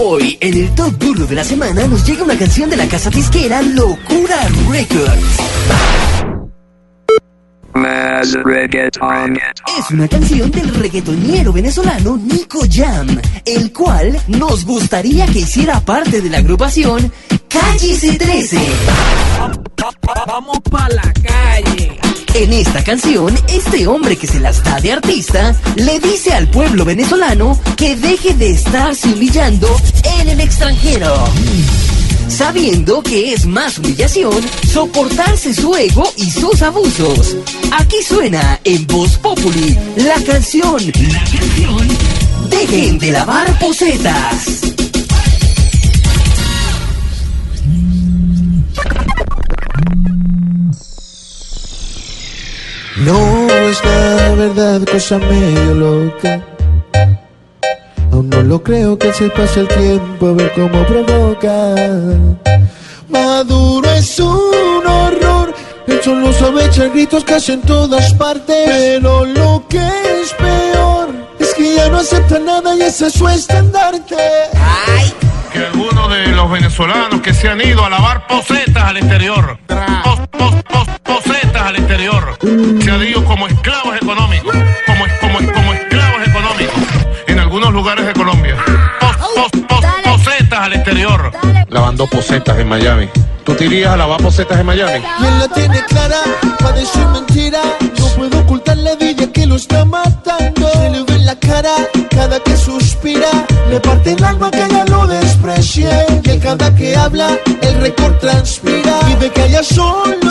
Hoy, en el Top Burro de la semana, nos llega una canción de la casa disquera Locura Records. Es una canción del reggaetonero venezolano Nico Jam, el cual nos gustaría que hiciera parte de la agrupación Calle C13. Vamos pa' la calle. En esta canción, este hombre que se las da de artista le dice al pueblo venezolano que deje de estarse humillando en el extranjero. Sabiendo que es más humillación soportarse su ego y sus abusos. Aquí suena en Voz Populi la canción, la canción, dejen de lavar posetas. No es la verdad, cosa medio loca. Aún no lo creo que se pase el tiempo a ver cómo provoca. Maduro es un horror. El sol lo sabe echar gritos casi en todas partes. Pero lo que es peor es que ya no acepta nada y ese es su estandarte. que algunos de los venezolanos que se han ido a lavar posetas al exterior, se han ido como esclavos económicos, como, como, como esclavos económicos en algunos lugares de Colombia. Pos- pos- pos- posetas al exterior. Lavando posetas en Miami. ¿Tú te irías a lavar posetas en Miami? Y él la tiene clara, para decir mentira. No puedo ocultar la vida que lo está matando. Se le ve en la cara cada que suspira. Le parte el alma que ella lo desprecie. Que cada que habla, el récord transpira. Y de que ella solo